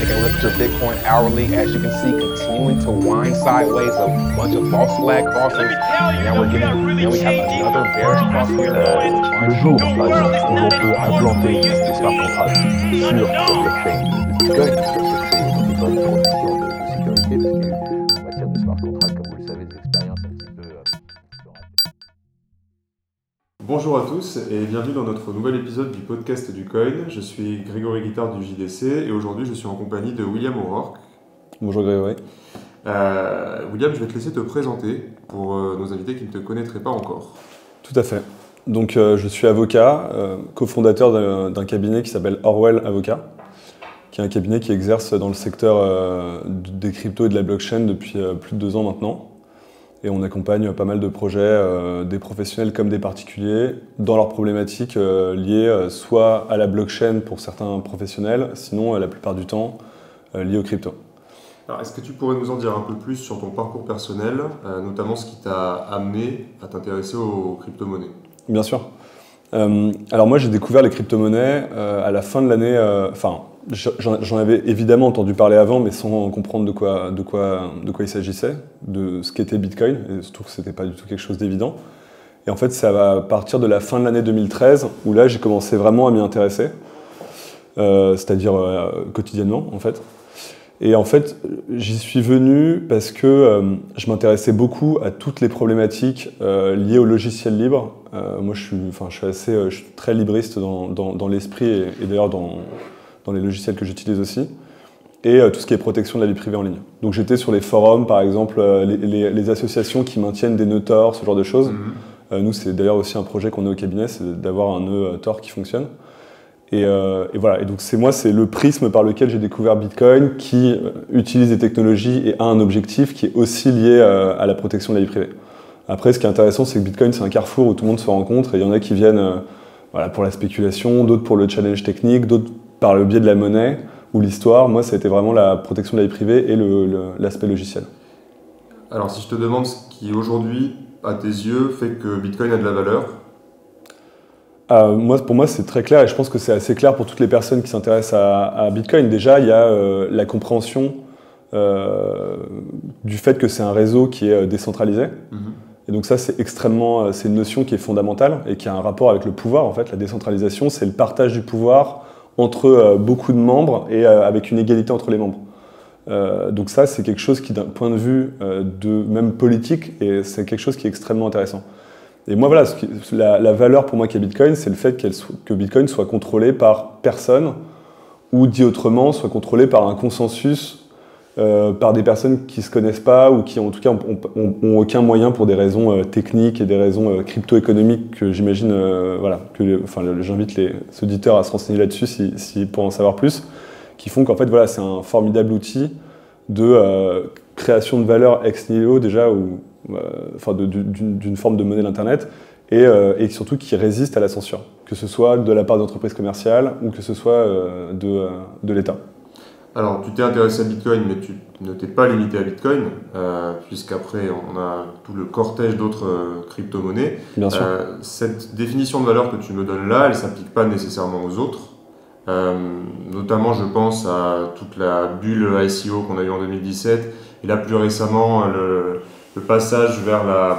Taking a look at your Bitcoin hourly, as you can see, continuing to wind sideways, a bunch of false flag crosses. And now we're getting, now we have another bearish cross here. Le jour, par exemple, où on peut implanter des smart contracts sur le blockchain de Bitcoin, ça peut créer donc Bonjour à tous et bienvenue dans notre nouvel épisode du podcast du Coin. Je suis Grégory Guittard du JDC et aujourd'hui je suis en compagnie de William O'Rourke. Bonjour Grégory. Euh, William, je vais te laisser te présenter pour euh, nos invités qui ne te connaîtraient pas encore. Tout à fait. Donc euh, je suis avocat, cofondateur d'un- cabinet qui s'appelle Orwell Avocat, qui est un cabinet qui exerce dans le secteur des cryptos et de la blockchain depuis plus de deux ans maintenant. Et on accompagne pas mal de projets, euh, des professionnels comme des particuliers, dans leurs problématiques euh, liées euh, soit à la blockchain pour certains professionnels, sinon la plupart du temps liées aux cryptos. Alors, est-ce que tu pourrais nous en dire un peu plus sur ton parcours personnel, notamment ce qui t'a amené à t'intéresser aux crypto-monnaies? Bien sûr. Alors moi j'ai découvert les crypto-monnaies à la fin de l'année, enfin j'en avais évidemment entendu parler avant mais sans comprendre de quoi, de quoi, de quoi il s'agissait, de ce qu'était Bitcoin, et surtout que c'était pas du tout quelque chose d'évident. Et en fait ça va partir de la fin de l'année 2013 où là j'ai commencé vraiment à m'y intéresser, euh, c'est-à-dire euh, quotidiennement en fait. Et en fait, j'y suis venu parce que euh, je m'intéressais beaucoup à toutes les problématiques liées au logiciel libre. Moi, je suis, je suis assez, je suis très libriste dans, dans- l'esprit et d'ailleurs dans, dans les logiciels que j'utilise aussi. Et euh, tout ce qui est protection de la vie privée en ligne. Donc, j'étais sur les forums, par exemple, euh, les, les- les associations qui maintiennent des nœuds Tor, ce genre de choses. Mhm. Euh, nous, c'est d'ailleurs aussi un projet qu'on a au cabinet, c'est d'avoir un nœud Tor qui fonctionne. Et, euh, et voilà, et donc c'est moi, c'est le prisme par lequel j'ai découvert Bitcoin qui utilise des technologies et a un objectif qui est aussi lié euh, à la protection de la vie privée. Après, ce qui est intéressant, c'est que Bitcoin, c'est un carrefour où tout le monde se rencontre et il y en a qui viennent euh, voilà, pour la spéculation, d'autres pour le challenge technique, d'autres par le biais de la monnaie ou l'histoire. Moi, ça a été vraiment la protection de la vie privée et l'aspect logiciel. Alors si je te demande ce qui aujourd'hui, à tes yeux, fait que Bitcoin a de la valeur, Euh, moi, pour moi, c'est très clair et je pense que c'est assez clair pour toutes les personnes qui s'intéressent à, à Bitcoin. Déjà, il y a euh, la compréhension euh, du fait que c'est un réseau qui est décentralisé. Mhm. Et donc ça, c'est extrêmement, c'est une notion qui est fondamentale et qui a un rapport avec le pouvoir. En fait, la décentralisation, c'est le partage du pouvoir entre euh, beaucoup de membres et euh, avec une égalité entre les membres. Euh, donc ça, c'est quelque chose qui, d'un point de vue même politique, et c'est quelque chose qui est extrêmement intéressant. Et moi, voilà, la, valeur pour moi qu'a Bitcoin, c'est le fait que Bitcoin soit contrôlé par personne, ou dit autrement, soit contrôlé par un consensus, euh, par des personnes qui se connaissent pas, ou qui en tout cas n'ont aucun moyen pour des raisons euh, techniques et des raisons euh, crypto-économiques que j'imagine, euh, voilà, enfin, j'invite les auditeurs à se renseigner là-dessus si, si- pour en savoir plus, qui font qu'en fait, voilà, c'est un formidable outil de création de valeur ex nihilo déjà, ou enfin d'une forme de monnaie d'Internet, et, et surtout qui résiste à la censure, que ce soit de la part d'entreprises commerciales ou que ce soit de, de l'État. Alors, tu t'es intéressé à Bitcoin, mais tu ne t'es pas limité à Bitcoin, euh, puisqu'après, on a tout le cortège d'autres euh, crypto-monnaies. Bien sûr. Euh, cette définition de valeur que tu me donnes là, elle ne s'applique pas nécessairement aux autres. Euh, notamment, je pense à toute la bulle ICO qu'on a eue en 2017, et là, plus récemment, le, le passage vers la...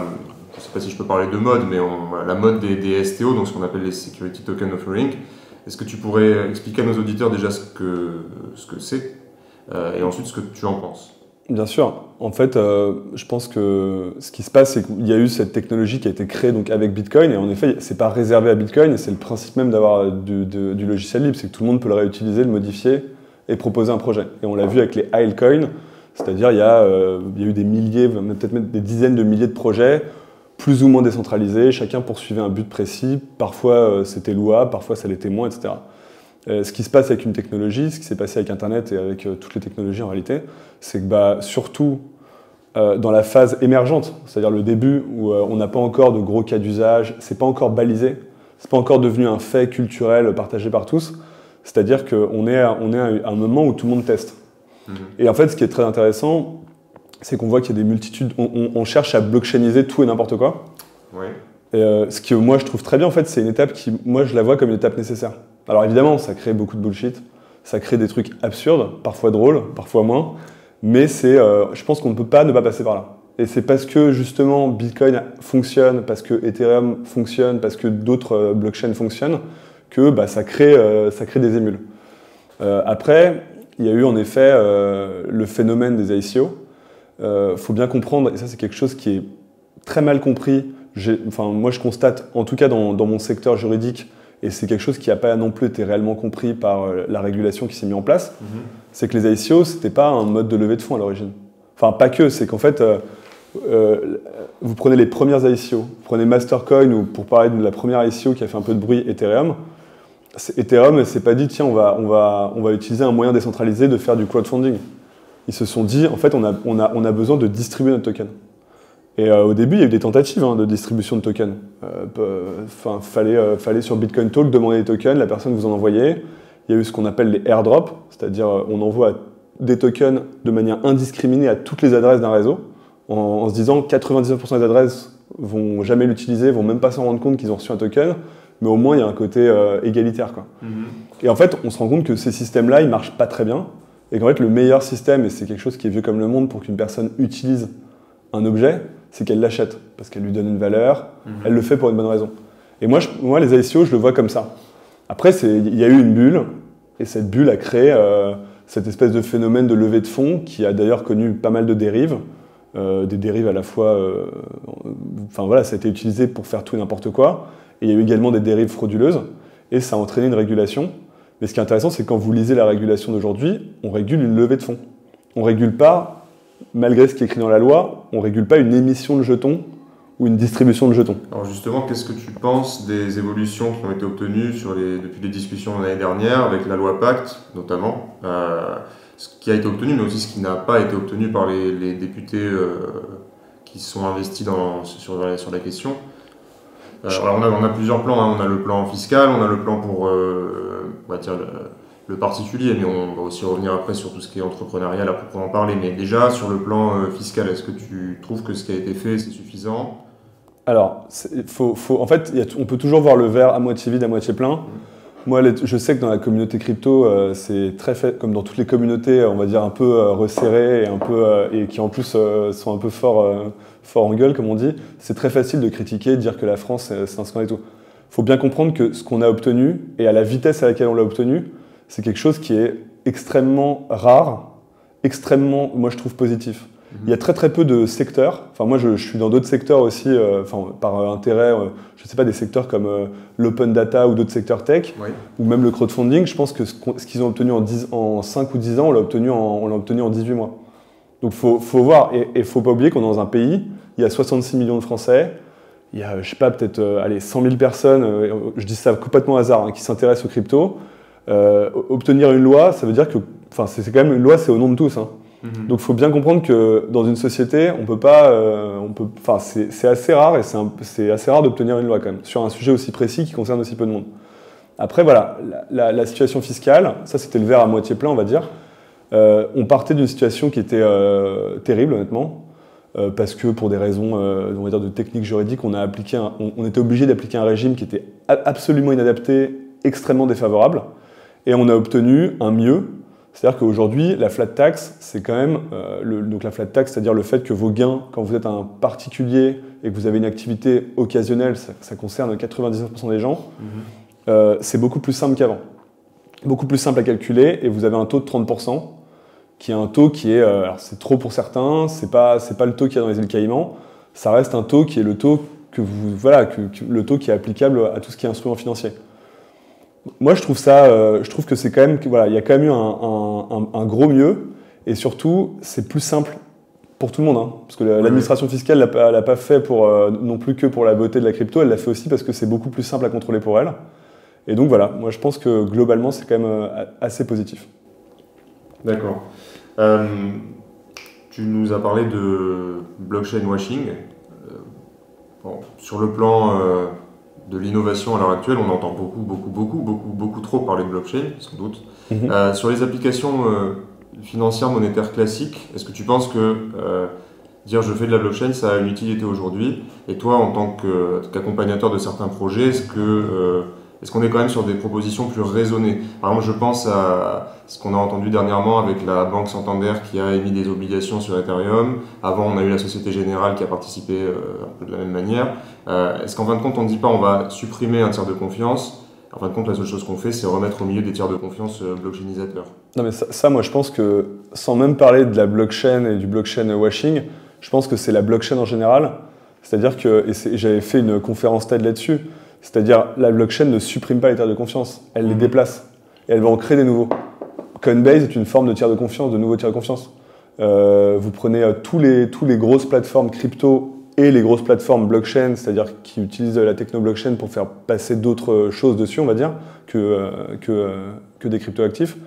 Je ne sais pas si je peux parler de mode, mais on- la mode des, des STO, donc ce qu'on appelle les Security Token Offering. Est-ce que tu pourrais expliquer à nos auditeurs déjà ce que ce que c'est euh, et ensuite ce que tu en penses? Bien sûr. En fait, euh, je pense que ce qui se passe, c'est qu'il y a eu cette technologie qui a été créée donc avec Bitcoin, et en effet, c'est pas réservé à Bitcoin, c'est le principe même d'avoir du, logiciel libre, c'est que tout le monde peut le réutiliser, le modifier et proposer un projet. Et on l'a vu avec les altcoins, c'est-à-dire il euh, il y a eu des milliers, peut-être même des dizaines de milliers de projets, plus ou moins décentralisés, chacun poursuivait un but précis. Parfois euh, c'était louable, parfois ça l'était moins, etc. Euh, ce qui se passe avec une technologie, ce qui s'est passé avec Internet et avec euh, toutes les technologies en réalité, c'est que bah, surtout euh, dans la phase émergente, c'est-à-dire le début où on n'a pas encore de gros cas d'usage, c'est pas encore balisé, c'est pas encore devenu un fait culturel partagé par tous. C'est-à-dire qu'on est, à- on est à un moment où tout le monde teste. Mhm. Et en fait, ce qui est très intéressant, c'est qu'on voit qu'il y a des multitudes. On, on- on cherche à blockchainiser tout et n'importe quoi. Et euh, ce que moi je trouve très bien, en fait, c'est une étape qui, moi, je la vois comme une étape nécessaire. Alors évidemment, ça crée beaucoup de bullshit, Ça crée des trucs absurdes, parfois drôles, parfois moins. Mais c'est, euh, je pense qu'on ne peut pas ne pas passer par là. Et c'est parce que justement Bitcoin fonctionne, parce que Ethereum fonctionne, parce que d'autres euh, blockchains fonctionnent, que bah, ça, crée, ça crée des émules. Après, il y a eu en effet le phénomène des ICO. Il faut bien comprendre, et ça c'est quelque chose qui est très mal compris. Enfin, moi je constate, en tout cas dans, dans mon secteur juridique, et c'est quelque chose qui n'a pas non plus été réellement compris par euh, la régulation qui s'est mise en place, c'est que les ICO, c'était pas un mode de levée de fonds à l'origine. Enfin, pas que, c'est qu'en fait, euh, euh, vous prenez les premières ICO, vous prenez Mastercoin, ou pour parler de la première ICO qui a fait un peu de bruit, Ethereum. Ethereum ne s'est pas dit, tiens, on va, on, va, on va utiliser un moyen décentralisé de faire du crowdfunding. Ils se sont dit, en fait, on a, on a, on a besoin de distribuer notre token. Et euh, au début, il y a eu des tentatives hein, de distribution de tokens. Euh, peu- Enfin, fallait, euh, fallait sur Bitcoin Talk demander des tokens, la personne vous en envoyait. Il y a eu ce qu'on appelle les airdrops, c'est-à-dire euh, on envoie des tokens de manière indiscriminée à toutes les adresses d'un réseau, en, en se disant 99% des adresses vont jamais l'utiliser, vont même pas s'en rendre compte qu'ils ont reçu un token, mais au moins il y a un côté euh, égalitaire. Quoi. Et en fait, on se rend compte que ces systèmes-là, ils marchent pas très bien, et qu'en fait, le meilleur système, et c'est quelque chose qui est vieux comme le monde pour qu'une personne utilise un objet, c'est qu'elle l'achète, parce qu'elle lui donne une valeur, elle le fait pour une bonne raison. Et moi, je- moi les ICO, je le vois comme ça. Après, il y a eu une bulle, et cette bulle a créé euh, cette espèce de phénomène de levée de fonds qui a d'ailleurs connu pas mal de dérives, euh, des dérives à la fois, euh, enfin voilà, ça a été utilisé pour faire tout et n'importe quoi, et il y a eu également des dérives frauduleuses, et ça a entraîné une régulation. Mais ce qui est intéressant, c'est que quand vous lisez la régulation d'aujourd'hui, on régule une levée de fonds. On régule pas, malgré ce qui est écrit dans la loi, on régule pas une émission de jetons ou une distribution de jetons. Alors justement, qu'est-ce que tu penses des évolutions qui ont été obtenues depuis les discussions de l'année dernière avec la loi Pacte, notamment euh, Ce qui a été obtenu, mais aussi ce qui n'a pas été obtenu par les, députés euh, qui sont investis sur la question. Euh, alors on, a, on a plusieurs plans, hein. on a le plan fiscal, on a le plan pour euh, on va dire le, le particulier, mais on va aussi revenir après sur tout ce qui est entrepreneurial à proprement parler. Mais déjà, sur le plan euh, fiscal, est-ce que tu trouves que ce qui a été fait, c'est suffisant? Alors, c'est- faut, faut- en fait, il y a- on peut toujours voir le verre à moitié vide, à moitié plein. Moi, je sais que dans la communauté crypto, euh, c'est très fait, comme dans toutes les communautés, on va dire un peu euh, resserrées et, un peu, euh, et qui en plus euh, sont un peu fort, euh, en gueule, comme on dit. C'est très facile de critiquer, de dire que la France, euh, c'est un scandale et tout. Il faut bien comprendre que ce qu'on a obtenu, et à la vitesse à laquelle on l'a obtenu, c'est quelque chose qui est extrêmement rare, extrêmement, moi je trouve, positif. Il y a très très peu de secteurs. Enfin, moi, je, je suis dans d'autres secteurs aussi, euh, enfin, par intérêt, euh, je ne sais pas, des secteurs comme euh, l'open data ou d'autres secteurs tech, Oui. ou même le crowdfunding. Je pense que ce qu'ils ont obtenu en, 10 en 5 ou 10 ans, on l'a obtenu, en- on obtenu en 18 mois. Donc, il faut, faut voir. Et il ne faut pas oublier qu'on est dans un pays, il y a 66 millions de Français, il y a, je sais pas, peut-être euh, allez, 100 000 personnes, euh, je dis ça complètement hasard, hein, qui s'intéressent aux crypto. Euh, obtenir une loi, ça veut dire que, enfin, c'est c'est quand même une loi, c'est au nom de tous. hein. Donc il faut bien comprendre que dans une société, on peut pas, euh, enfin c'est assez rare et c'est assez rare d'obtenir une loi quand même sur un sujet aussi précis qui concerne aussi peu de monde. Après voilà, la, situation fiscale, ça c'était le verre à moitié plein on va dire. Euh, on partait d'une situation qui était euh, terrible honnêtement parce que pour des raisons on va dire de technique juridique, on a appliqué, on, était obligé d'appliquer un régime qui était absolument inadapté, extrêmement défavorable et on a obtenu un mieux c'est-à-dire qu'aujourd'hui, la flat tax, c'est quand même euh, le, donc la flat tax, c'est-à-dire le fait que vos gains, quand vous êtes un particulier et que vous avez une activité occasionnelle, ça, ça concerne 99% des gens, euh, c'est beaucoup plus simple qu'avant. Beaucoup plus simple à calculer et vous avez un taux de 30%, qui est un taux qui est, euh, alors c'est trop pour certains, c'est pas c'est pas le taux qu'il y a dans les îles Caïmans, ça reste un taux qui est le taux que vous voilà que, que- le taux qui est applicable à tout ce qui est instrument financier. Moi, je trouve ça, euh, je trouve que c'est quand même, voilà, il y a quand même eu un, un- un- un gros mieux, et surtout, c'est plus simple pour tout le monde, hein, parce que l'administration fiscale l'a pas, l'a pas fait pour euh, non plus que pour la beauté de la crypto, elle l'a fait aussi parce que c'est beaucoup plus simple à contrôler pour elle. Et donc voilà, moi je pense que globalement, c'est quand même euh, assez positif. D'accord. Euh, tu nous as parlé de blockchain washing. Bon, sur le plan de l'innovation à l'heure actuelle, on entend beaucoup, beaucoup, beaucoup, beaucoup, beaucoup trop parler de blockchain, sans doute. Mhm. Euh, sur les applications euh, financières monétaires classiques, est-ce que tu penses que euh, dire je fais de la blockchain, ça a une utilité aujourd'hui? Et toi, en tant qu'accompagnateur de certains projets, est-ce que est-ce qu'on est quand même sur des propositions plus raisonnées? Par exemple, je pense à ce qu'on a entendu dernièrement avec la Banque Santander qui a émis des obligations sur Ethereum. Avant, on a eu la Société Générale qui a participé euh, un peu de la même manière. Euh, est-ce qu'en fin de compte, on ne dit pas on va supprimer un tiers de confiance? En fin de compte, la seule chose qu'on fait, c'est remettre au milieu des tiers de confiance euh, blockchainisateurs. Non, mais ça, ça, moi, je pense que, sans même parler de la blockchain et du blockchain washing, je pense que c'est la blockchain en général. C'est-à-dire que, et j'avais fait une conférence TED là-dessus, c'est-à-dire, la blockchain ne supprime pas les tiers de confiance, elle les déplace. Et elle va en créer des nouveaux. Coinbase est une forme de tiers de confiance, de nouveaux tiers de confiance. Euh, vous prenez euh, tous les, tous les grosses plateformes crypto et les grosses plateformes blockchain, c'est-à-dire qui utilisent la techno blockchain pour faire passer d'autres choses dessus, on va dire, que, euh, que, que des crypto-actifs,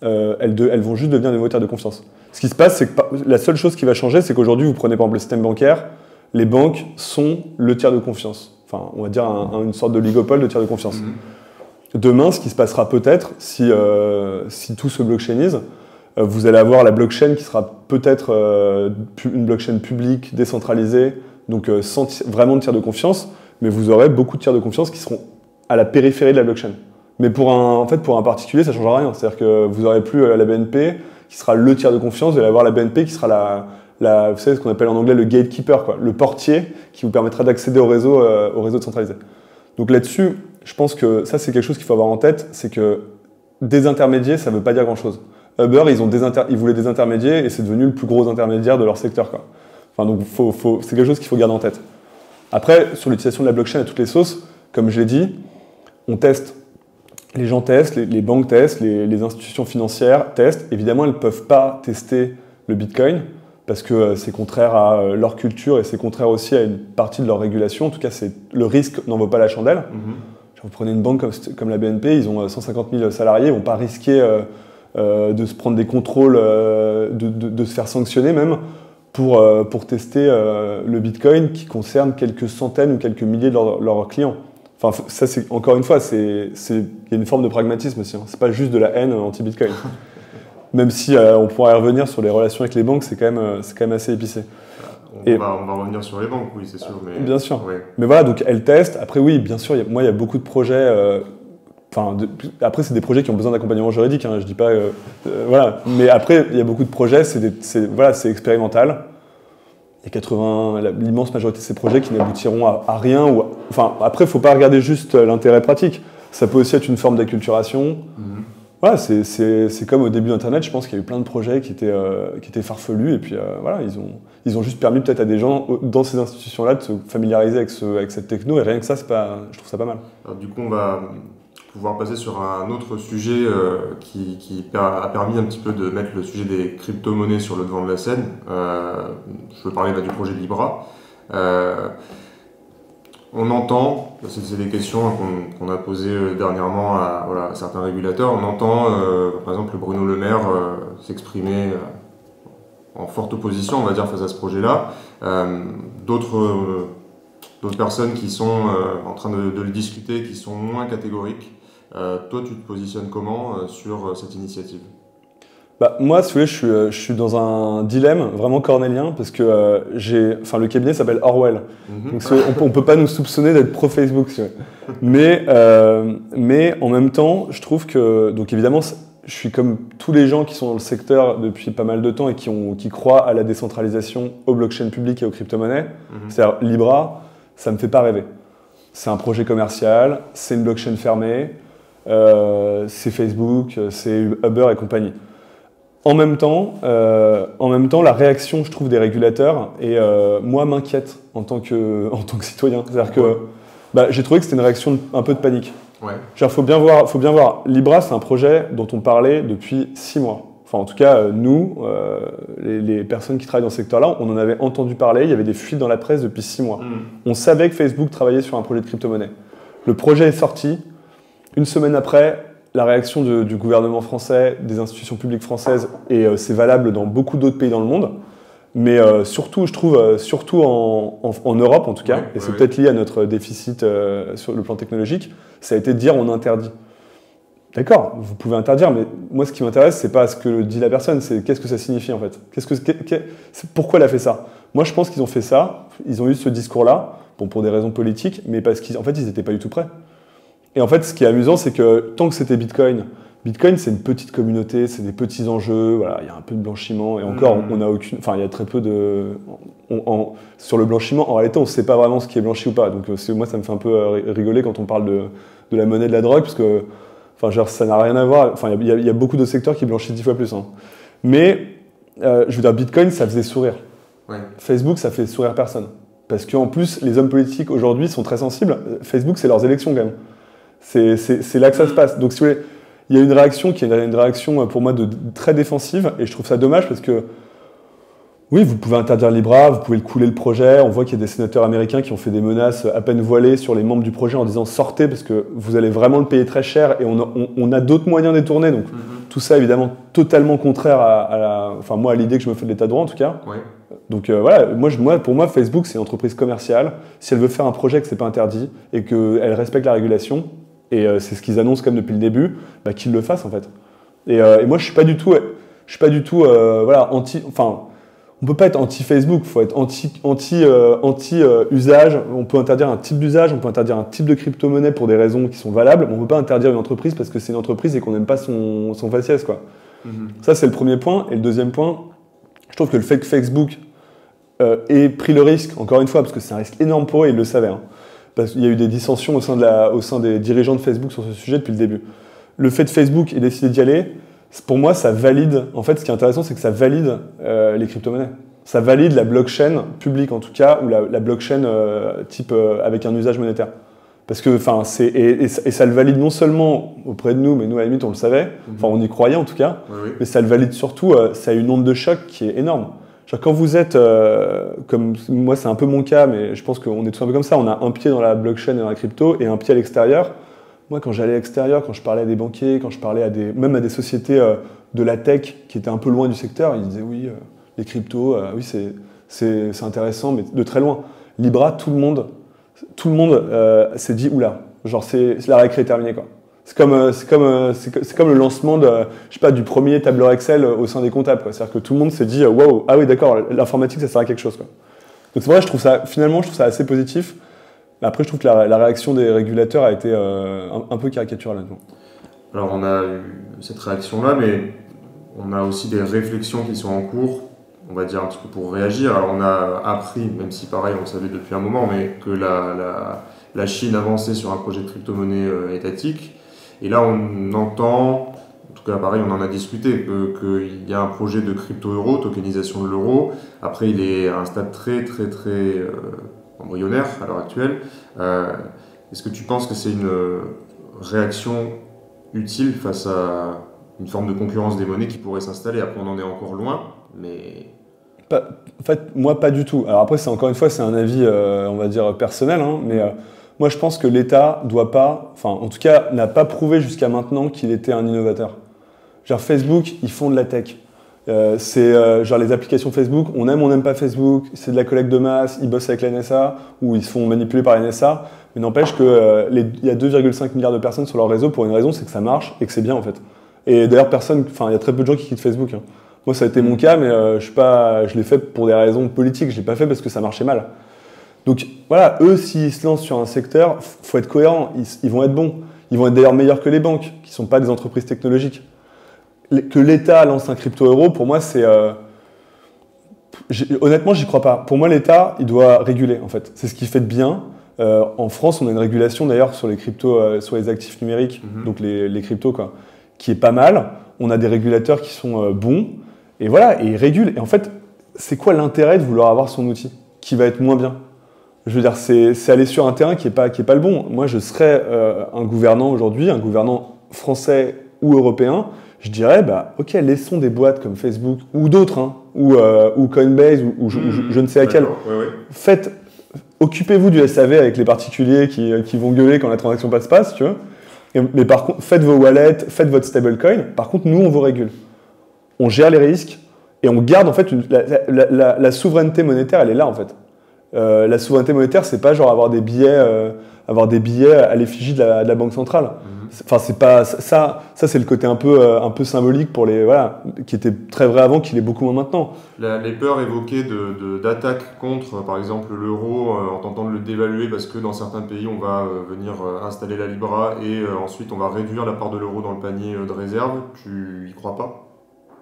elles, elles, vont juste devenir des nouveaux tiers de confiance. Ce qui se passe, c'est que la seule chose qui va changer, c'est qu'aujourd'hui, vous prenez par exemple le système bancaire, les banques sont le tiers de confiance on va dire une sorte de ligopole de tiers de confiance. Mhm. Demain, ce qui se passera peut-être, si, euh, si tout se blockchainise, euh, vous allez avoir la blockchain qui sera peut-être euh, une blockchain publique, décentralisée, donc sans vraiment de tiers de confiance, mais vous aurez beaucoup de tiers de confiance qui seront à la périphérie de la blockchain. Mais pour un, en fait, pour un particulier, ça ne changera rien. C'est-à-dire que vous n'aurez plus la BNP qui sera le tiers de confiance, vous allez avoir la BNP qui sera la, vous savez, ce qu'on appelle en anglais le gatekeeper, le portier qui vous permettra d'accéder au réseau, euh, au réseau centralisé. Donc là-dessus, je pense que ça, c'est quelque chose qu'il faut avoir en tête, c'est que désintermédier, ça ne veut pas dire grand-chose. Uber, ils, ont ils voulaient désintermédier et c'est devenu le plus gros intermédiaire de leur secteur. Enfin, donc c'est quelque chose qu'il faut garder en tête. Après, sur l'utilisation de la blockchain à toutes les sauces, comme je l'ai dit, on teste. Les gens testent, les, banques testent, les, institutions financières testent. Évidemment, elles ne peuvent pas tester le Bitcoin parce que euh, c'est contraire à euh, leur culture et c'est contraire aussi à une partie de leur régulation. En tout cas, le risque n'en vaut pas la chandelle. Mhm. Vous prenez une banque comme, la BNP, ils ont 150 euh, 000 salariés, ils vont pas risquer de se prendre des contrôles, de, se faire sanctionner même pour, pour tester le Bitcoin qui concerne quelques centaines ou quelques milliers de leurs clients. Enfin, ça, c'est encore une fois, il y a une forme de pragmatisme aussi. Hein. C'est pas juste de la haine anti-Bitcoin. même si euh, on pourrait revenir sur les relations avec les banques, c'est quand, même, euh, quand même assez épicé. On, va, on, va, revenir sur les banques, oui, c'est sûr. Mais... Bien sûr. Mais voilà, donc elles testent. Après, oui, bien sûr, moi, il y a beaucoup de projets. Euh, enfin, après, c'est des projets qui ont besoin d'accompagnement juridique. Hein, je dis pas. voilà. Mais après, il y a beaucoup de projets. C'est voilà, c'est expérimental. Il y a 80, l'immense majorité de ces projets qui n'aboutiront à, rien. Ou enfin, après, il ne faut pas regarder juste l'intérêt pratique. Ça peut aussi être une forme d'acculturation. C'est comme au début d'Internet, je pense qu'il y a eu plein de projets qui étaient, euh, qui étaient farfelus, et puis euh, voilà, ils ont, ils ont juste permis peut-être à des gens dans ces institutions-là de se familiariser avec, ce, avec cette techno, et rien que ça, pas, je trouve ça pas mal. du coup, on va pouvoir passer sur un autre sujet euh, qui, qui, a permis un petit peu de mettre le sujet des crypto-monnaies sur le devant de la scène. je veux parler du projet Libra. On entend, c'est des questions qu'on a posées euh, dernièrement à, certains régulateurs, on entend euh, par exemple Bruno Le Maire euh, s'exprimer en forte opposition, on va face à ce projet-là. D'autres personnes qui sont en train de, le discuter, qui sont moins catégoriques. toi, tu te positionnes comment sur cette initiative? Bah, moi, si vous voulez, je suis, euh, je suis, dans un dilemme vraiment cornélien parce que euh, j'ai, enfin, le cabinet s'appelle Orwell. Mhm. Donc, on, ne peut pas nous soupçonner d'être pro-Facebook. mais, euh, mais en même temps, je trouve que, donc évidemment, je suis comme tous les gens qui sont dans le secteur depuis pas mal de temps et qui, ont, qui croient à la décentralisation, aux blockchains publiques et aux crypto-monnaies. Mhm. C'est-à-dire, Libra, ça me fait pas rêver. C'est un projet commercial, c'est une blockchain fermée, c'est Facebook, c'est Uber et compagnie. En même temps, euh, en même temps, la réaction, je trouve, des régulateurs, et euh, moi, m'inquiète en tant que, en tant que citoyen. C'est-à-dire que bah, j'ai trouvé que c'était une réaction un peu de panique. Ouais. Genre, faut bien voir, faut bien voir. Libra, c'est un projet dont on parlait depuis six mois. Enfin, en tout cas, euh, nous, les, personnes qui travaillent dans ce secteur-là, on en avait entendu parler. Il y avait des fuites dans la presse depuis six mois. Mm. On savait que Facebook travaillait sur un projet de crypto-monnaie. Le projet est sorti. Une semaine après, la réaction du gouvernement français, des institutions publiques françaises, et euh, c'est valable dans beaucoup d'autres pays dans le monde, mais euh, surtout, je trouve, euh, surtout en, Europe en tout cas, et c'est peut-être lié à notre déficit sur le plan technologique, ça a été de dire on interdit. D'accord, vous pouvez interdire, mais moi ce qui m'intéresse, c'est pas ce que dit la personne, c'est qu'est-ce que ça signifie en fait? Qu'est-ce que, pourquoi elle a fait ça? Moi je pense qu'ils ont fait ça, ils ont eu ce discours-là, bon, pour des raisons politiques, mais parce qu'en fait ils n'étaient pas du tout prêts. Et en fait, ce qui est amusant, c'est que tant que c'était Bitcoin, Bitcoin, c'est une petite communauté, c'est des petits enjeux, voilà, il y a un peu de blanchiment, et encore, Mhm. on a aucune, enfin, il y a très peu de, on- sur le blanchiment, en réalité, on ne sait pas vraiment ce qui est blanchi ou pas, donc euh, moi, ça me fait un peu euh, ri- rigoler quand on parle de, de la monnaie de la drogue, parce que, enfin, genre, ça n'a rien à voir, enfin, il y, a- il y a beaucoup de secteurs qui blanchissent dix fois plus, hein. mais, euh, je veux dire, Bitcoin, ça faisait sourire. Ouais. Facebook, ça fait sourire personne. Parce qu'en plus, les hommes politiques aujourd'hui sont très sensibles. Facebook, c'est leurs élections quand même. C'est- là que ça se passe. Donc, si vous voulez, il y a une réaction qui est une réaction euh, pour moi de, de- très défensive, et je trouve ça dommage parce que, oui, vous pouvez interdire Libra, vous pouvez le couler le projet. On voit qu'il y a des sénateurs américains qui ont fait des menaces à peine voilées sur les membres du projet en disant sortez parce que vous allez vraiment le payer très cher et on a, on- on a d'autres moyens détournés. Donc, Mhm. tout ça évidemment totalement contraire à, à la, enfin moi à l'idée que je me fais de l'état de droit en tout cas. Ouais. Donc euh, voilà, moi, je- moi, pour moi, Facebook, c'est une entreprise commerciale. Si elle veut faire un projet que c'est pas interdit et qu'elle respecte la régulation, et euh, c'est ce qu'ils annoncent comme depuis le début, bah, qu'ils le fassent en fait. Et, euh, et moi, je suis pas du tout, je suis pas du tout, euh, voilà, anti. Enfin, on peut pas être anti Facebook. Il faut être anti, anti, euh, anti euh, usage. On peut interdire un type d'usage, on peut interdire un type de crypto-monnaie pour des raisons qui sont valables. Mais on peut pas interdire une entreprise parce que c'est une entreprise et qu'on n'aime pas son, son faciès, quoi. Mhm. Ça, c'est le premier point. Et le deuxième point, je trouve que le fait que Facebook euh, ait pris le risque, encore une fois, parce que c'est un risque énorme pour eux, ils le savaient. hein. Parce qu'il y a eu des dissensions au sein, de la, au sein des dirigeants de Facebook sur ce sujet depuis le début. Le fait de Facebook ait décidé d'y aller, pour moi, ça valide. En fait, ce qui est intéressant, c'est que ça valide euh, les crypto-monnaies. Ça valide la blockchain publique, en tout cas, ou la, la blockchain euh, type euh, avec un usage monétaire. Parce que, enfin, c'est et, et ça- et ça le valide non seulement auprès de nous, mais nous à la limite on le savait, enfin on y croyait en tout cas, mais ça le valide surtout, ça a une onde de choc qui est énorme. Quand vous êtes, euh, comme moi c'est un peu mon cas, mais je pense qu'on est tous un peu comme ça, on a un pied dans la blockchain et dans la crypto et un pied à l'extérieur. Moi quand j'allais à l'extérieur, quand je parlais à des banquiers, quand je parlais à des, même à des sociétés euh, de la tech qui étaient un peu loin du secteur, ils disaient oui, euh, les cryptos, oui c'est, intéressant, mais de très loin. Libra, tout le monde, tout le monde s'est dit oula, genre c'est, c'est la récré est terminée quoi. C'est comme, euh, c'est comme, euh, c'est co- c'est comme le lancement de, je sais pas, du premier tableur Excel euh, au sein des comptables. C'est-à-dire que tout le monde s'est dit, waouh, ah oui, d'accord, l'informatique, ça sert à quelque chose. Donc c'est vrai, je trouve ça, finalement, je trouve ça assez positif. Après, je trouve que la, réaction des régulateurs a été un, un peu caricaturale. honnêtement. Alors on a eu cette réaction-là, mais on a aussi des réflexions qui sont en cours, on va dire un petit peu pour réagir. Alors on a appris, même si pareil on savait depuis un moment, mais que la, la, la Chine avançait sur un projet de crypto-monnaie étatique. Et là on entend, en tout cas pareil on en a discuté, qu'il y a un projet de crypto-euro, tokenisation de l'euro. Après il est à un stade très très très euh, embryonnaire à l'heure actuelle. Euh, Est-ce que tu penses que c'est une euh, réaction utile face à une forme de concurrence des monnaies qui pourrait s'installer? Après, on en est encore loin, mais en fait, moi, pas du tout. Alors après, encore une fois, c'est un avis, on va dire, personnel, hein, mais moi, je pense que l'État doit pas, enfin, en tout cas, n'a pas prouvé jusqu'à maintenant qu'il était un innovateur. Genre Facebook, ils font de la tech. Euh, c'est euh, genre les applications Facebook, on aime, on n'aime pas Facebook, c'est de la collecte de masse, ils bossent avec la NSA ou ils se font manipuler par la NSA, mais n'empêche qu'il y a 2,5 milliards de personnes sur leur réseau pour une raison, c'est que ça marche et que c'est bien en fait. Et d'ailleurs, personne, enfin, il y a très peu de gens qui quittent Facebook. hein. Moi, ça a été mon cas, mais euh, je, suis pas, je l'ai fait pour des raisons politiques, je l'ai pas fait parce que ça marchait mal. Donc voilà, eux, s'ils se lancent sur un secteur, f- faut être cohérent, ils, ils vont être bons. Ils vont être d'ailleurs meilleurs que les banques, qui sont pas des entreprises technologiques. Que l'État lance un crypto-euro, pour moi, c'est... euh, honnêtement, j'y crois pas. Pour moi, l'État, il doit réguler, en fait. C'est ce qui fait de bien. Euh, en France, on a une régulation, d'ailleurs, sur les cryptos, euh, sur les actifs numériques, Mhm. donc les, les cryptos, quoi, qui est pas mal. On a des régulateurs qui sont euh, bons. Et voilà, et ils régulent. Et en fait, c'est quoi l'intérêt de vouloir avoir son outil qui va être moins bien? Je veux dire, c'est aller sur un terrain qui n'est pas, qui est pas le bon. Moi, je serais euh, un gouvernant aujourd'hui, un gouvernant français ou européen, je dirais, bah, ok, laissons des boîtes comme Facebook ou d'autres, hein, ou, euh, ou Coinbase, ou, ou je, ou je- je ne sais ouais, ouais. faites, occupez-vous du SAV avec les particuliers qui, qui vont gueuler quand la transaction passe passe, tu vois. Et- mais par contre, faites vos wallets, faites votre stablecoin. Par contre, nous, on vous régule. On gère les risques et on garde en fait une- la, la- la- la souveraineté monétaire. Elle est là en fait. Euh, la souveraineté monétaire, c'est pas genre avoir des billets, euh, avoir des billets à l'effigie de la, de la banque centrale. Mhm. Enfin, c'est pas ça. Ça, c'est le côté un peu, euh, un peu symbolique pour les voilà, qui était très vrai avant, qu'il est beaucoup moins maintenant. La- les peurs évoquées d'attaques contre, par exemple, l'euro, en tentant de le dévaluer parce que dans certains pays, on va venir installer la Libra et ensuite on va réduire la part de l'euro dans le panier de réserve. Tu y crois pas?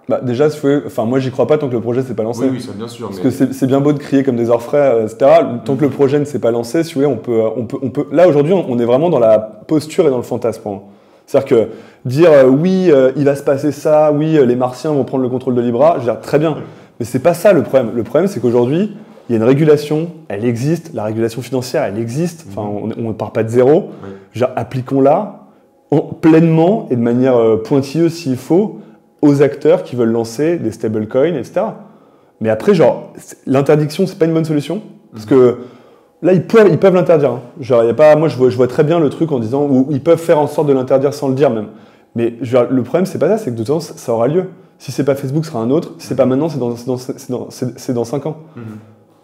Bah, déjà, enfin, moi, j'y crois pas tant que le projet s'est pas lancé. Oui, oui, ça bien sûr. Parce mais- que c'est bien beau de crier comme des orfraies, euh, etc. Tant que le projet ne s'est pas lancé, si vous voulez, on peut, on peut, on peut. Là aujourd'hui, on est vraiment dans la posture et dans le fantasme. hein. C'est-à-dire que dire euh, oui, euh, il va se passer ça, oui, euh, les Martiens vont prendre le contrôle de Libra, je veux dire très bien. Mais c'est pas ça le problème. Le problème, c'est qu'aujourd'hui, il y a une régulation, elle existe, la régulation financière, elle existe. Enfin, on ne part pas de zéro. Oui. Appliquons-la en- pleinement et de manière euh, pointilleuse s'il faut aux acteurs qui veulent lancer des stablecoins, etc. Mais après, genre, l'interdiction, c'est pas une bonne solution. Parce que là, ils peuvent ils peuvent l'interdire. hein. Genre, il y a pas, moi, je vois, je vois très bien le truc en disant, ou ils peuvent faire en sorte de l'interdire sans le dire même. Mais dire, le problème, c'est pas ça, c'est que de toute façon, ça, aura lieu. Si c'est pas Facebook, ce sera un autre. Si c'est pas maintenant, c'est dans, dans, dans, c'est- c'est dans 5 ans. Mhm.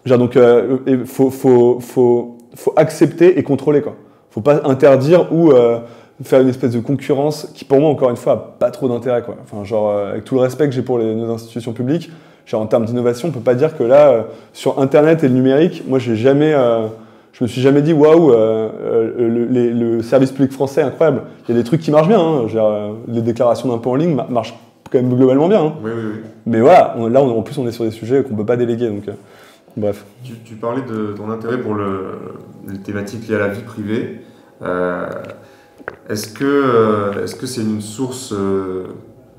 Genre, donc, il faut, faut, faut, faut accepter et contrôler. Quoi. faut pas interdire ou euh, faire une espèce de concurrence qui, pour moi, encore une fois, a pas trop d'intérêt. Quoi. Enfin, genre, euh, avec tout le respect que j'ai pour les, nos institutions publiques, genre, en termes d'innovation, on peut pas dire que là, euh, sur Internet et le numérique, moi, j'ai jamais. euh, je me suis jamais dit waouh, le, service public français incroyable. Il y a des trucs qui marchent bien. hein. Les déclarations d'impôts en ligne ma- marchent quand même globalement bien. hein. Oui, oui, oui. Mais voilà, on- là, on- en plus, on est sur des sujets qu'on peut pas déléguer. Donc, euh, bref. Tu, tu parlais de ton intérêt pour le, les thématiques liées à la vie privée. Euh, est-ce que euh, est-ce que c'est une source euh,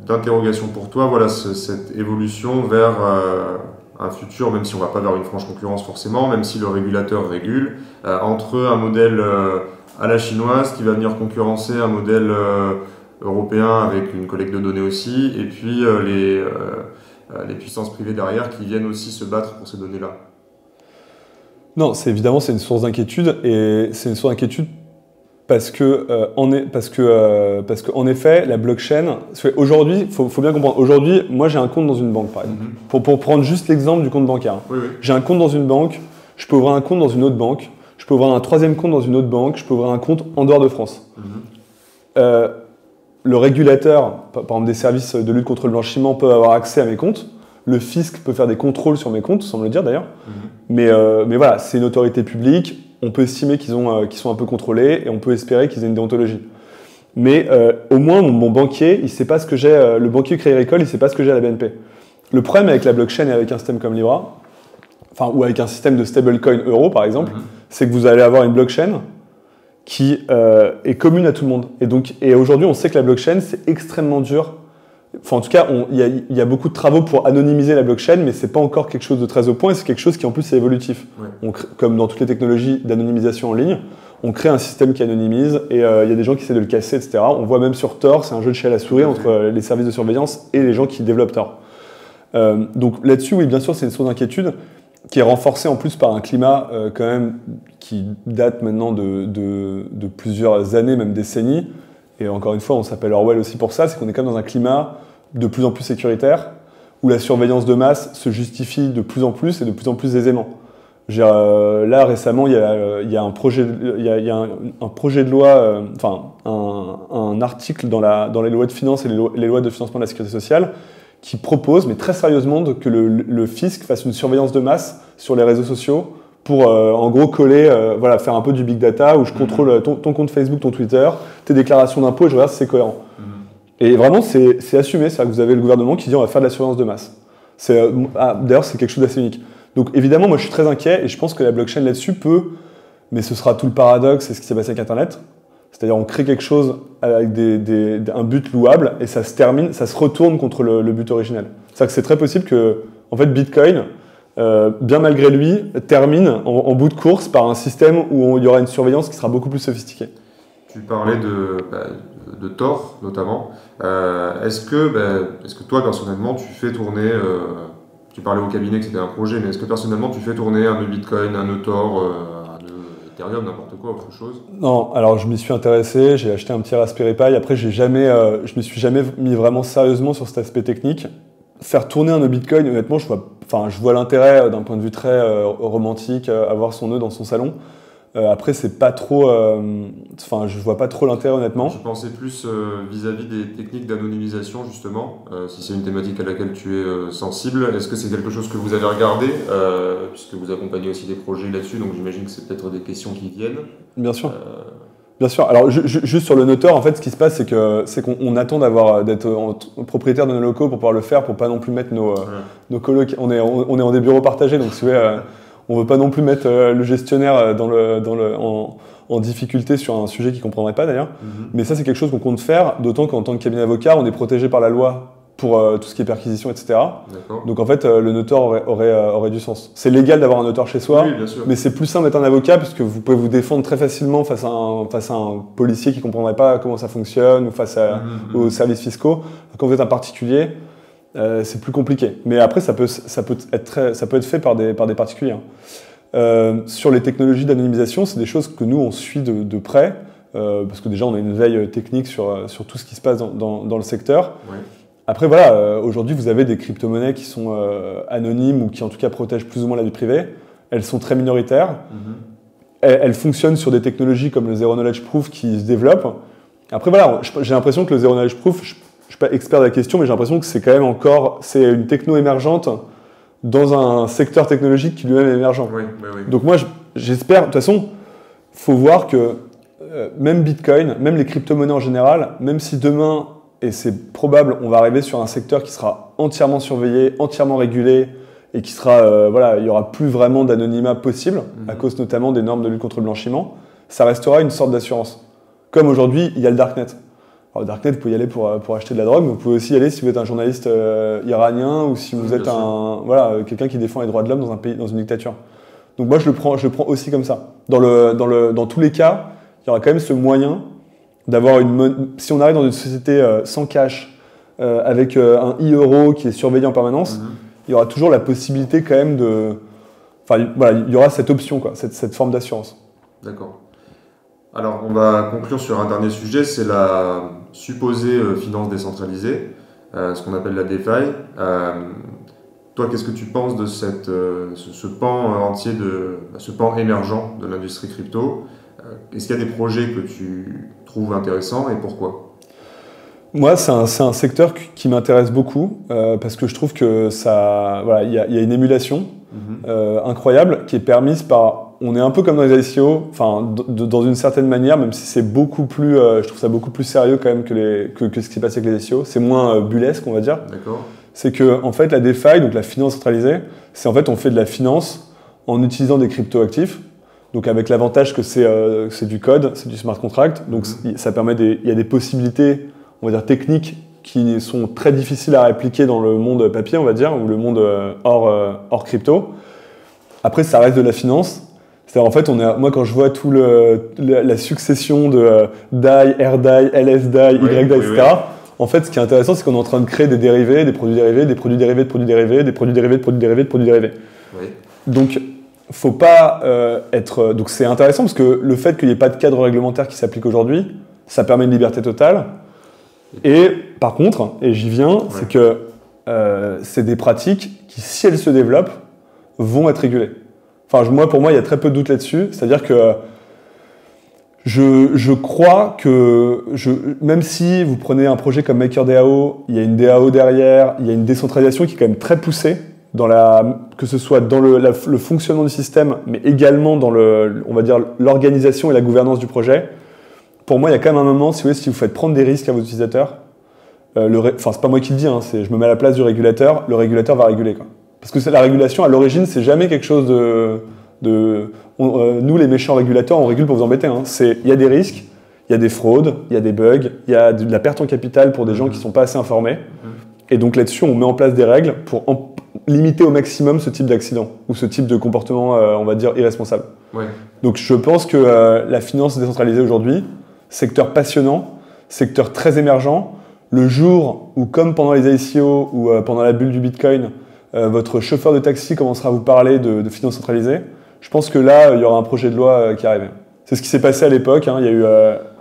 d'interrogation pour toi, voilà, ce- cette évolution vers euh, un futur, même si on va pas vers une franche concurrence forcément, même si le régulateur régule, entre un modèle à la chinoise qui va venir concurrencer un modèle européen avec une collecte de données aussi, et puis les, les puissances privées derrière qui viennent aussi se battre pour ces données-là? Non, c'est évidemment c'est une source d'inquiétude et c'est une source d'inquiétude parce que euh, en est, parce que euh, parce qu'en effet la blockchain aujourd'hui faut, faut bien comprendre aujourd'hui moi j'ai un compte dans une banque par exemple pour, pour prendre juste l'exemple du compte bancaire Oui, oui. j'ai un compte dans une banque je peux ouvrir un compte dans une autre banque je peux ouvrir un troisième compte dans une autre banque je peux ouvrir un compte en dehors de France Mhm. Euh, le régulateur par exemple des services de lutte contre le blanchiment peut avoir accès à mes comptes le fisc peut faire des contrôles sur mes comptes sans me le dire d'ailleurs Mhm. mais, mais voilà, c'est une autorité publique. On peut estimer qu'ils ont, euh, qu'ils sont un peu contrôlés et on peut espérer qu'ils aient une déontologie. Mais euh, au moins, mon, mon banquier, il sait pas ce que j'ai. euh, le banquier Crédit Agricole, il sait pas ce que j'ai à la BNP. Le problème avec la blockchain et avec un système comme Libra, enfin ou avec un système de stablecoin euro par exemple, Mhm. c'est que vous allez avoir une blockchain qui est commune à tout le monde. Et donc, et aujourd'hui, on sait que la blockchain, c'est extrêmement dur. Enfin, en tout cas, il y, a- il y a beaucoup de travaux pour anonymiser la blockchain, mais c'est pas encore quelque chose de très au point. et C'est quelque chose qui en plus est évolutif. Ouais. On crée- comme dans toutes les technologies d'anonymisation en ligne, on crée un système qui anonymise et euh, il y a des gens qui essaient de le casser, etc. On voit même sur Tor, c'est un jeu de chat à la souris entre euh, les services de surveillance et les gens qui développent Tor. Euh, donc là-dessus, oui, bien sûr, c'est une source d'inquiétude qui est renforcée en plus par un climat quand même qui date maintenant de, de- de plusieurs années, même décennies. Et encore une fois, on s'appelle Orwell aussi pour ça, c'est qu'on est quand même dans un climat de plus en plus sécuritaire, où la surveillance de masse se justifie de plus en plus et de plus en plus aisément. Euh, là, récemment, il y a, euh, il y a un projet, de- loi, euh, enfin, un, article dans, les lois de finances et les, lois- de financement de la sécurité sociale qui propose, mais très sérieusement, que le fisc fasse une surveillance de masse sur les réseaux sociaux pour, euh, en gros, coller, euh, voilà, faire un peu du big data où je contrôle euh, ton, ton compte Facebook, ton Twitter, tes déclarations d'impôts et je regarde si c'est cohérent. Mhm. Et vraiment, c'est assumé. C'est-à-dire que vous avez le gouvernement qui dit on va faire de la surveillance de masse. C'est, euh, ah, D'ailleurs, c'est quelque chose d'assez unique. Donc évidemment, moi je suis très inquiet et je pense que la blockchain là-dessus peut, mais ce sera tout le paradoxe, c'est ce qui s'est passé avec Internet. C'est-à-dire on crée quelque chose avec des- un but louable et ça se termine, ça se retourne contre le, le but originel. C'est-à-dire que c'est très possible que, en fait, Bitcoin, euh, bien malgré lui, termine en, en bout de course par un système où il y aura une surveillance qui sera beaucoup plus sophistiquée. Tu parlais de, bah, de Tor notamment. Euh, est-ce que, bah, est-ce que toi personnellement tu fais tourner, euh, tu parlais au cabinet que c'était un projet, mais est-ce que personnellement tu fais tourner un nœud Bitcoin, un nœud euh, un nœud Ethereum, n'importe quoi, autre chose? Non, alors je m'y suis intéressé, j'ai acheté un petit Raspberry Pi. Après, j'ai jamais, je me suis jamais mis vraiment sérieusement sur cet aspect technique. Faire tourner un nœud Bitcoin, honnêtement, je vois, enfin, je vois l'intérêt euh, d'un point de vue très euh, romantique, euh, avoir son nœud dans son salon. Euh, après, c'est pas trop. Enfin, je vois pas trop l'intérêt, honnêtement. Je pensais plus vis-à-vis des techniques d'anonymisation, justement. Si c'est une thématique à laquelle tu es sensible, est-ce que c'est quelque chose que vous avez regardé Puisque vous accompagnez aussi des projets là-dessus, donc j'imagine que c'est peut-être des questions qui viennent. Bien sûr. Bien sûr. Alors, ju- ju- juste sur le noteur, en fait, ce qui se passe, c'est que c'est qu'on on attend d'avoir d'être propriétaire de nos locaux pour pouvoir le faire, pour pas non plus mettre nos, euh, voilà. nos colocs. On est, on, on est en des bureaux partagés, donc si vous voulez, euh, on veut pas non plus mettre euh, le gestionnaire dans le, dans le, en, en difficulté sur un sujet qu'il comprendrait pas d'ailleurs. Mhm. Mais ça, c'est quelque chose qu'on compte faire, d'autant qu'en tant que cabinet avocat, on est protégé par la loi pour euh, tout ce qui est perquisition, etc. Donc en fait, euh, le noteur aurait, aurait, euh, aurait du sens. C'est légal d'avoir un noteur chez soi. Oui. Mais c'est plus simple d'être un avocat puisque vous pouvez vous défendre très facilement face à un, face à un policier qui ne comprendrait pas comment ça fonctionne ou face à, Mhm, aux mhm. services fiscaux. Quand vous êtes un particulier, euh, c'est plus compliqué. Mais après, ça peut, ça peut, être, très- ça peut être fait par des, par des particuliers. hein. Sur les technologies d'anonymisation, c'est des choses que nous, on suit de, de près. parce que déjà, on a une veille technique sur, sur tout ce qui se passe dans, dans- dans le secteur. Ouais. Après, voilà, euh, aujourd'hui, vous avez des crypto-monnaies qui sont euh, anonymes ou qui, en tout cas, protègent plus ou moins la vie privée. Elles sont très minoritaires. Mhm. Elles, elles fonctionnent sur des technologies comme le Zero Knowledge Proof qui se développent. Après, voilà, j'ai l'impression que le Zero Knowledge Proof, je ne suis pas expert de la question, mais j'ai l'impression que c'est quand même encore c'est une techno émergente dans un secteur technologique qui lui-même est émergent. Oui, oui, oui. Donc moi, je- j'espère, de toute façon, faut voir que euh, même Bitcoin, même les crypto-monnaies en général, même si demain, et c'est probable, on va arriver sur un secteur qui sera entièrement surveillé, entièrement régulé, et qui sera, euh, voilà, il y aura plus vraiment d'anonymat possible, à Mhm. cause notamment des normes de lutte contre le blanchiment, ça restera une sorte d'assurance. Comme aujourd'hui, il y a le Darknet. Alors, le Darknet, vous pouvez y aller pour, euh, pour acheter de la drogue, mais vous pouvez aussi y aller si vous êtes un journaliste euh, iranien ou si vous Oui, êtes sûr. un, voilà, quelqu'un qui défend les droits de l'homme dans un pays, dans une dictature. Donc moi, je le prends, je le prends aussi comme ça. Dans, le, dans, le, dans tous les cas, il y aura quand même ce moyen d'avoir une... Si on arrive dans une société euh, sans cash, euh, avec euh, un e-euro qui est surveillé en permanence, Mhm. il y aura toujours la possibilité quand même de... Enfin, voilà, il y aura cette option, quoi, cette, cette forme d'assurance. D'accord. Alors, on va conclure sur un dernier sujet, c'est la supposée euh, finance décentralisée, euh, ce qu'on appelle la DeFi. Euh, toi, qu'est-ce que tu penses de cette, ce, ce pan entier, de, ce pan émergent de l'industrie crypto? Est-ce qu'il y a des projets que tu trouves intéressants et pourquoi Moi, c'est un, un secteur qui- m'intéresse beaucoup euh, parce que je trouve que ça, voilà, il y, a- y a une émulation euh, incroyable qui est permise par. On est un peu comme dans les ICO, enfin, dans une certaine manière, même si c'est beaucoup plus, euh, je trouve ça beaucoup plus sérieux quand même que, les, que, que ce qui s'est passé avec les ICO. C'est moins bullesque, on va dire. D'accord C'est que, en fait, la DeFi, donc la finance centralisée, c'est en fait, on fait de la finance en utilisant des crypto-actifs. Donc, avec l'avantage que c'est euh, du code, c'est du smart contract. Donc, Mhm. ça permet des, il y a des possibilités, on va dire, techniques qui sont très difficiles à répliquer dans le monde papier, on va dire, ou le monde euh, hors, euh, hors crypto. Après, ça reste de la finance. C'est-à-dire, en fait, on est, moi, quand je vois tout le, la, la succession de euh, DAI, RDAI, LSDAI, Oui, YDAI, oui, etc., en fait, ce qui est intéressant, c'est qu'on est en train de créer des dérivés, des produits dérivés, des produits dérivés de produits dérivés, des produits dérivés de produits dérivés de produits dérivés. Oui. Donc, faut pas euh, être. Donc, c'est intéressant parce que le fait qu'il n'y ait pas de cadre réglementaire qui s'applique aujourd'hui, ça permet une liberté totale. Et par contre, et j'y viens, c'est que euh, c'est des pratiques qui, si elles se développent, vont être régulées. Enfin, moi, pour moi, il y a très peu de doute là-dessus. C'est-à-dire que je, je crois que je, même si vous prenez un projet comme MakerDAO, il y a une DAO derrière, il y a une décentralisation qui est quand même très poussée, dans la, que ce soit dans le, la- le fonctionnement du système, mais également dans le, on va dire, l'organisation et la gouvernance du projet. Pour moi, il y a quand même un moment, si vous, voulez, si vous faites prendre des risques à vos utilisateurs, euh, le enfin, c'est pas moi qui le dis, hein, je me mets à la place du régulateur, le régulateur va réguler. Quoi. Parce que la régulation, à l'origine, c'est jamais quelque chose de. de on- euh, nous, les méchants régulateurs, on régule pour vous embêter. hein. C'est- Il y a des risques, il y a des fraudes, il y a des bugs, il y a de la perte en capital pour des gens qui sont pas assez informés. Et donc là-dessus, on met en place des règles pour limiter au maximum ce type d'accident ou ce type de comportement, euh, on va dire, irresponsable. Ouais. Donc je pense que euh, la finance décentralisée aujourd'hui, secteur passionnant, secteur très émergent, le jour où, comme pendant les ICO ou euh, pendant la bulle du Bitcoin, votre chauffeur de taxi commencera à vous parler de, de finance centralisée, je pense que là, il y aura un projet de loi qui arrive. C'est ce qui s'est passé à l'époque. hein. Il y a eu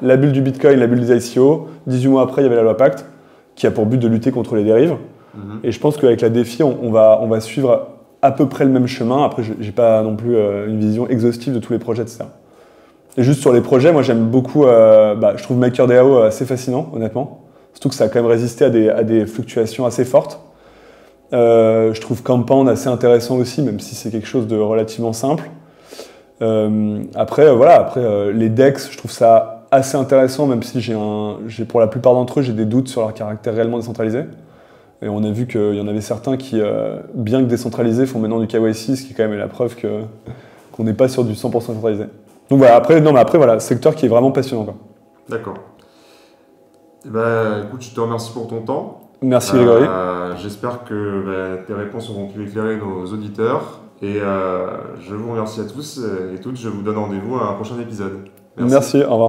la bulle du Bitcoin, la bulle des ICO. 18 mois après, il y avait la loi Pacte, qui a pour but de lutter contre les dérives. Mhm. Et je pense qu'avec la défi, on, va, on va suivre à peu près le même chemin. Après, je n'ai pas non plus euh, une vision exhaustive de tous les projets, etc. Et juste sur les projets, moi j'aime beaucoup, euh, bah, je trouve MakerDAO assez fascinant, honnêtement. Surtout que ça a quand même résisté à des, à des fluctuations assez fortes. Euh, je trouve Compound assez intéressant aussi, même si c'est quelque chose de relativement simple. Euh, après, euh, voilà, après euh, les DEX, je trouve ça assez intéressant, même si j'ai pour la plupart d'entre eux, j'ai des doutes sur leur caractère réellement décentralisé. Et on a vu qu'il y en avait certains qui, euh, bien que décentralisés, font maintenant du KYC, ce qui est quand même la preuve que, qu'on n'est pas sur du 100% centralisé. Donc voilà, après, non, mais après, voilà, secteur qui est vraiment passionnant. Quoi. D'accord. Ben, écoute, je te remercie pour ton temps. Merci Grégory. Euh, J'espère que bah, tes réponses auront pu éclairer nos auditeurs. Et euh, je vous remercie à tous et toutes. Je vous donne rendez-vous à un prochain épisode. Merci, au revoir.